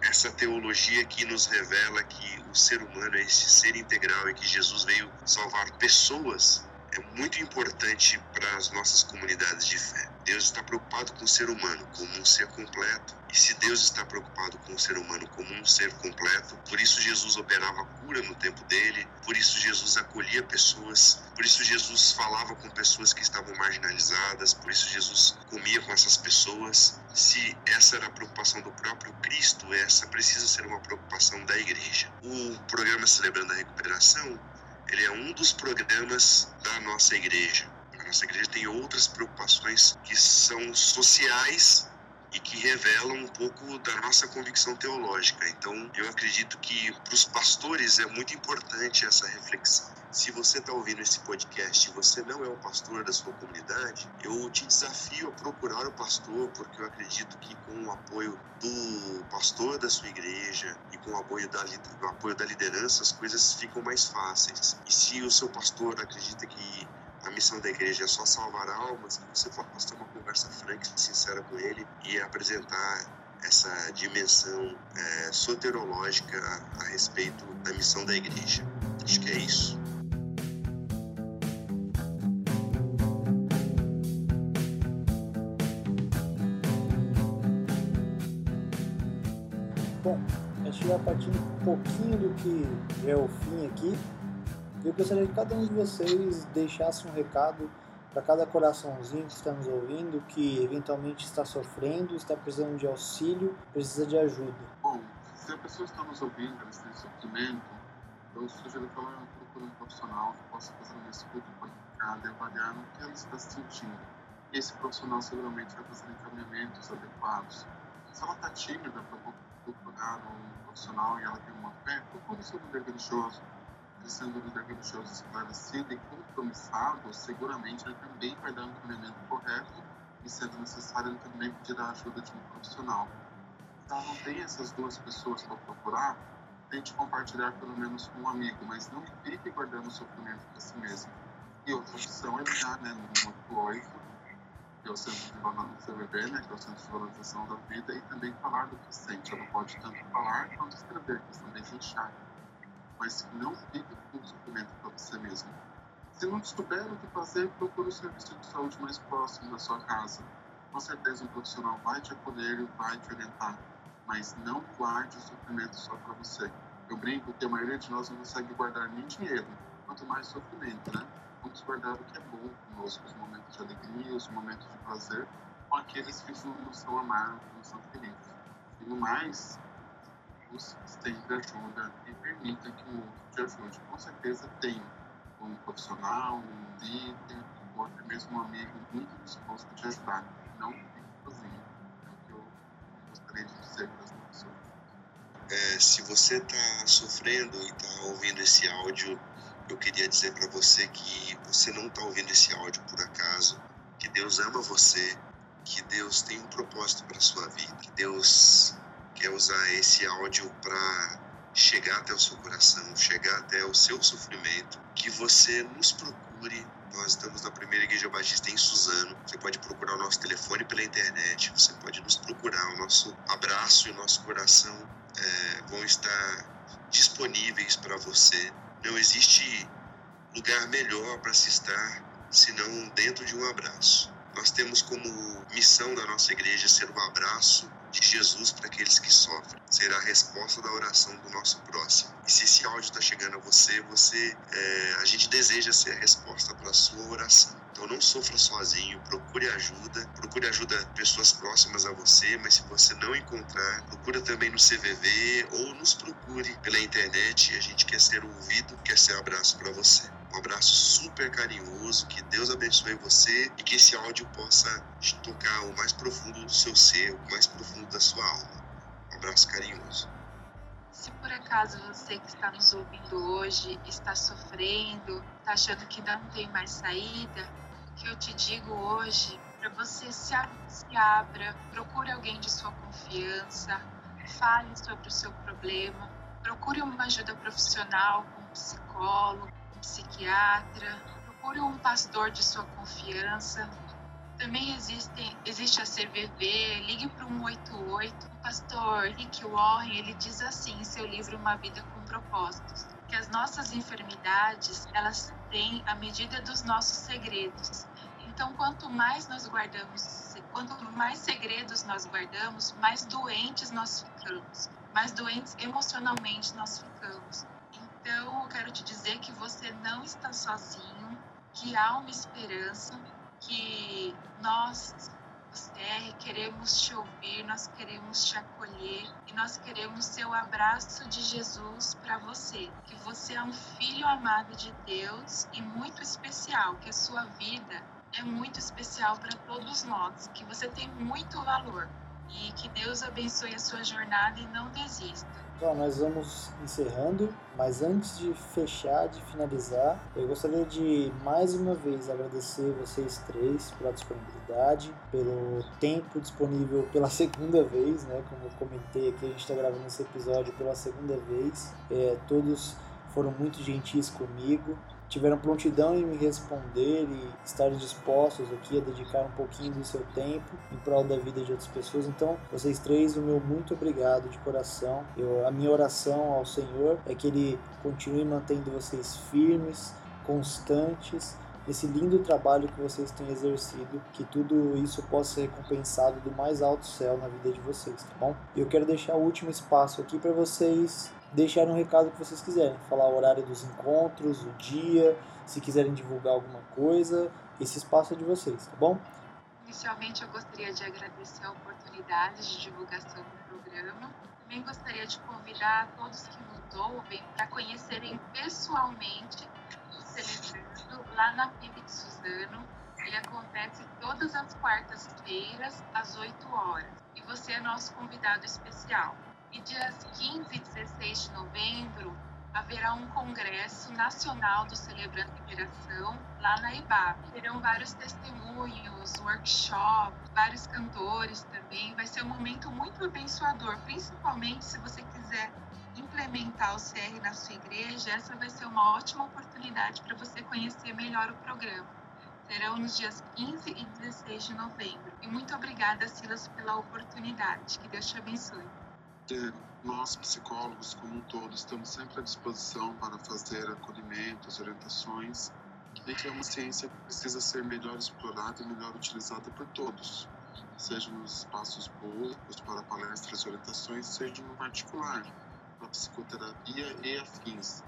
essa teologia que nos revela que o ser humano é esse ser integral e que Jesus veio salvar pessoas é muito importante para as nossas comunidades de fé. Deus está preocupado com o ser humano como um ser completo. E se Deus está preocupado com o ser humano como um ser completo, por isso Jesus operava cura no tempo dele, por isso Jesus acolhia pessoas, por isso Jesus falava com pessoas que estavam marginalizadas, por isso Jesus comia com essas pessoas. Se essa era a preocupação do próprio Cristo, essa precisa ser uma preocupação da igreja. O programa Celebrando a Recuperação ele é um dos programas da nossa igreja. A nossa igreja tem outras preocupações que são sociais e que revelam um pouco da nossa convicção teológica. Então, eu acredito que para os pastores é muito importante essa reflexão. Se você está ouvindo esse podcast e você não é o pastor da sua comunidade, eu te desafio a procurar o pastor, porque eu acredito que com o apoio do pastor da sua igreja e com o apoio da, o apoio da liderança, as coisas ficam mais fáceis. E se o seu pastor acredita que a missão da igreja é só salvar almas, você possa ter uma conversa franca e sincera com ele e apresentar essa dimensão é, soterológica a, a respeito da missão da igreja. Acho que é isso. Partindo um pouquinho do que é o fim aqui, eu gostaria que cada um de vocês deixasse um recado para cada coraçãozinho que está nos ouvindo, que eventualmente está sofrendo, está precisando de auxílio, precisa de ajuda. Bom, se a pessoa está nos ouvindo, ela está em sofrimento, eu sugiro que ela procure um profissional que possa fazer uma escuta qualificada e avaliar no que ela está sentindo. Esse profissional seguramente vai fazer encaminhamentos adequados. Se ela está tímida para procurar um e ela tem uma fé, procure seu líder religioso. E sendo líder religioso esclarecido e compromissado, seguramente ele também vai dar um encaminhamento correto e, sendo necessário, ele também pedirá a ajuda de um profissional. Se ela não tem essas duas pessoas para procurar, tente compartilhar pelo com um amigo, mas não fique guardando o sofrimento para si mesmo. E outra opção é ligar né, no 188 que é o Centro de Valorização CVV, né, que é o Centro de Valorização da Vida, e também falar do que sente. Ela pode tanto falar quanto escrever, questão de deixar. Mas não fique com sofrimento para você mesmo. Se não souber o que fazer, procure o serviço de saúde mais próximo da sua casa. Com certeza um profissional vai te acolher e vai te orientar, mas não guarde o sofrimento só para você. Eu brinco que a maioria de nós não consegue guardar nem dinheiro, quanto mais sofrimento, né? Vamos guardar o que é bom conosco, os momentos de alegria, os momentos de prazer, com aqueles que nos são amados, nos são felizes. E no mais, busque sempre ajuda e permita que o outro te ajude. Com certeza tem um profissional, um líder, ou até mesmo um amigo muito disposto a te ajudar. Não sozinho. É o que eu gostaria de dizer para as pessoas. É, se você está sofrendo e está ouvindo esse áudio eu queria dizer para você que você não está ouvindo esse áudio por acaso, que Deus ama você, que Deus tem um propósito para sua vida, que Deus quer usar esse áudio para chegar até o seu coração, chegar até o seu sofrimento, que você nos procure. Nós estamos na primeira igreja batista em Suzano. Você pode procurar o nosso telefone pela internet, você pode nos procurar. O nosso abraço e o nosso coração é, vão estar disponíveis para você. Não existe lugar melhor para se estar senão dentro de um abraço. Nós temos como missão da nossa igreja ser um abraço de Jesus para aqueles que sofrem, ser a resposta da oração do nosso próximo. E se esse áudio está chegando a você, você, é, a gente deseja ser a resposta para a sua oração. Então não sofra sozinho, procure ajuda, procure ajuda de pessoas próximas a você, mas se você não encontrar, procura também no CVV ou nos procure pela internet. A gente quer ser ouvido, quer ser um abraço para você. Um abraço super carinhoso, que Deus abençoe você e que esse áudio possa te tocar o mais profundo do seu ser, o mais profundo da sua alma. Um abraço carinhoso. Se por acaso você que está nos ouvindo hoje está sofrendo, está achando que não tem mais saída, que eu te digo hoje para você se, abra, procure alguém de sua confiança, fale sobre o seu problema, procure uma ajuda profissional, um psicólogo, psiquiatra, procure um pastor de sua confiança. Também existe, existe a CVV, ligue para o 188. O pastor Rick Warren, ele diz assim em seu livro Uma Vida com Propósitos, que as nossas enfermidades, elas têm a medida dos nossos segredos. Então, quanto mais nós guardamos, quanto mais segredos nós guardamos, mais doentes nós ficamos, mais doentes emocionalmente nós ficamos. Então, eu quero te dizer que você não está sozinho, que há uma esperança, que nós, CR, queremos te ouvir, nós queremos te acolher e nós queremos ser o abraço de Jesus para você. Que você é um filho amado de Deus e muito especial, que a sua vida é muito especial para todos nós, que você tem muito valor e que Deus abençoe a sua jornada e não desista. Então, nós vamos encerrando, mas antes de fechar, de finalizar, eu gostaria de mais uma vez agradecer vocês três pela disponibilidade, pelo tempo disponível pela [laughs] segunda vez, né? Como eu comentei aqui, a gente está gravando esse episódio pela segunda vez. É, todos foram muito gentis comigo, tiveram prontidão em me responder e estar dispostos aqui a dedicar um pouquinho do seu tempo em prol da vida de outras pessoas. Então, vocês três, o meu muito obrigado de coração. Eu, a minha oração ao Senhor é que Ele continue mantendo vocês firmes, constantes esse lindo trabalho que vocês têm exercido, que tudo isso possa ser recompensado do mais alto céu na vida de vocês, tá bom? Eu quero deixar o último espaço aqui para vocês deixarem um recado que vocês quiserem, falar o horário dos encontros, o dia, se quiserem divulgar alguma coisa, esse espaço é de vocês, tá bom? Inicialmente, eu gostaria de agradecer a oportunidade de divulgação do programa. Também gostaria de convidar todos que nos ouvem para conhecerem pessoalmente o Celebrando lá na PIB de Suzano. Ele acontece todas as quartas-feiras, às 8 horas. E você é nosso convidado especial. E dias 15 e 16 de novembro haverá um congresso nacional do Celebrando Liberação lá na IBAP. Terão vários testemunhos, workshop, vários cantores também. Vai ser um momento muito abençoador, principalmente se você quiser implementar o CR na sua igreja, essa vai ser uma ótima oportunidade para você conhecer melhor o programa. Serão nos dias 15 e 16 de novembro. E muito obrigada, Silas, pela oportunidade. Que Deus te abençoe nós, psicólogos como um todo, estamos sempre à disposição para fazer acolhimentos, orientações, e que é uma ciência que precisa ser melhor explorada e melhor utilizada por todos, seja nos espaços públicos, para palestras e orientações, seja no particular, para psicoterapia e afins.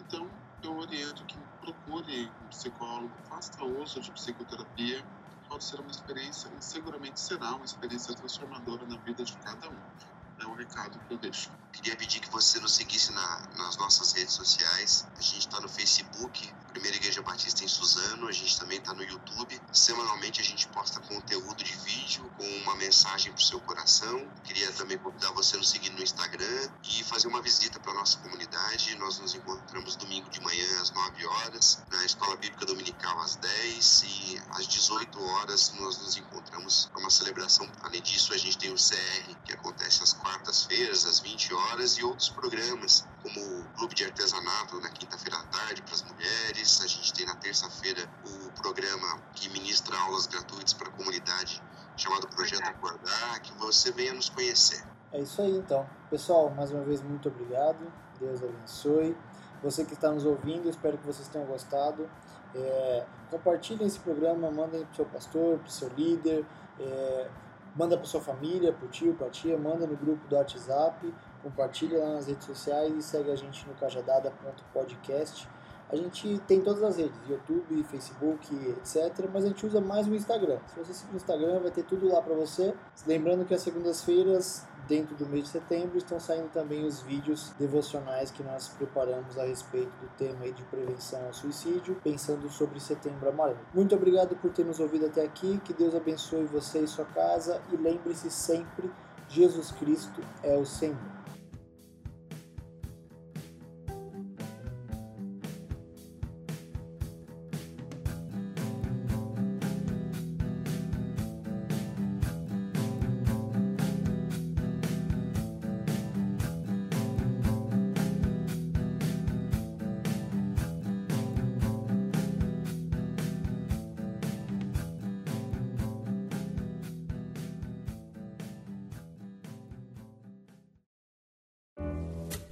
Então, eu oriento que procure um psicólogo, faça uso de psicoterapia, pode ser uma experiência, e seguramente será uma experiência transformadora na vida de cada um é o recado que eu deixo. Queria pedir que você nos seguisse na, nas nossas redes sociais. A gente está no Facebook, Primeira Igreja Batista em Suzano. A gente também está no YouTube. Semanalmente a gente posta conteúdo de vídeo com uma mensagem para o seu coração. Queria também convidar você a nos seguir no Instagram e fazer uma visita para nossa comunidade. Nós nos encontramos domingo de manhã às 9 horas, na Escola Bíblica Dominical às 10 e às 18 horas nós nos encontramos para uma celebração. Além disso, a gente tem o CR, que acontece às quartas-feiras, às 20 horas, e outros programas, como Clube de Artesanato na quinta-feira à tarde para as mulheres. A gente tem na terça-feira o programa que ministra aulas gratuitas para a comunidade, chamado Projeto Acordar, que você venha nos conhecer. É isso aí então. Pessoal, mais uma vez, muito obrigado. Deus abençoe. Você que está nos ouvindo, espero que vocês tenham gostado. É, compartilhem esse programa, mandem para o seu pastor, para o seu líder. É, manda para sua família, para o tio, para a tia, manda no grupo do WhatsApp, compartilha lá nas redes sociais e segue a gente no cajadada.podcast. A gente tem todas as redes, YouTube, Facebook, etc. Mas a gente usa mais o Instagram. Se você seguir o Instagram, vai ter tudo lá para você. Lembrando que as segundas-feiras dentro do mês de setembro estão saindo também os vídeos devocionais que nós preparamos a respeito do tema de prevenção ao suicídio, pensando sobre setembro amarelo. Muito obrigado por ter nos ouvido até aqui, que Deus abençoe você e sua casa e lembre-se sempre, Jesus Cristo é o Senhor.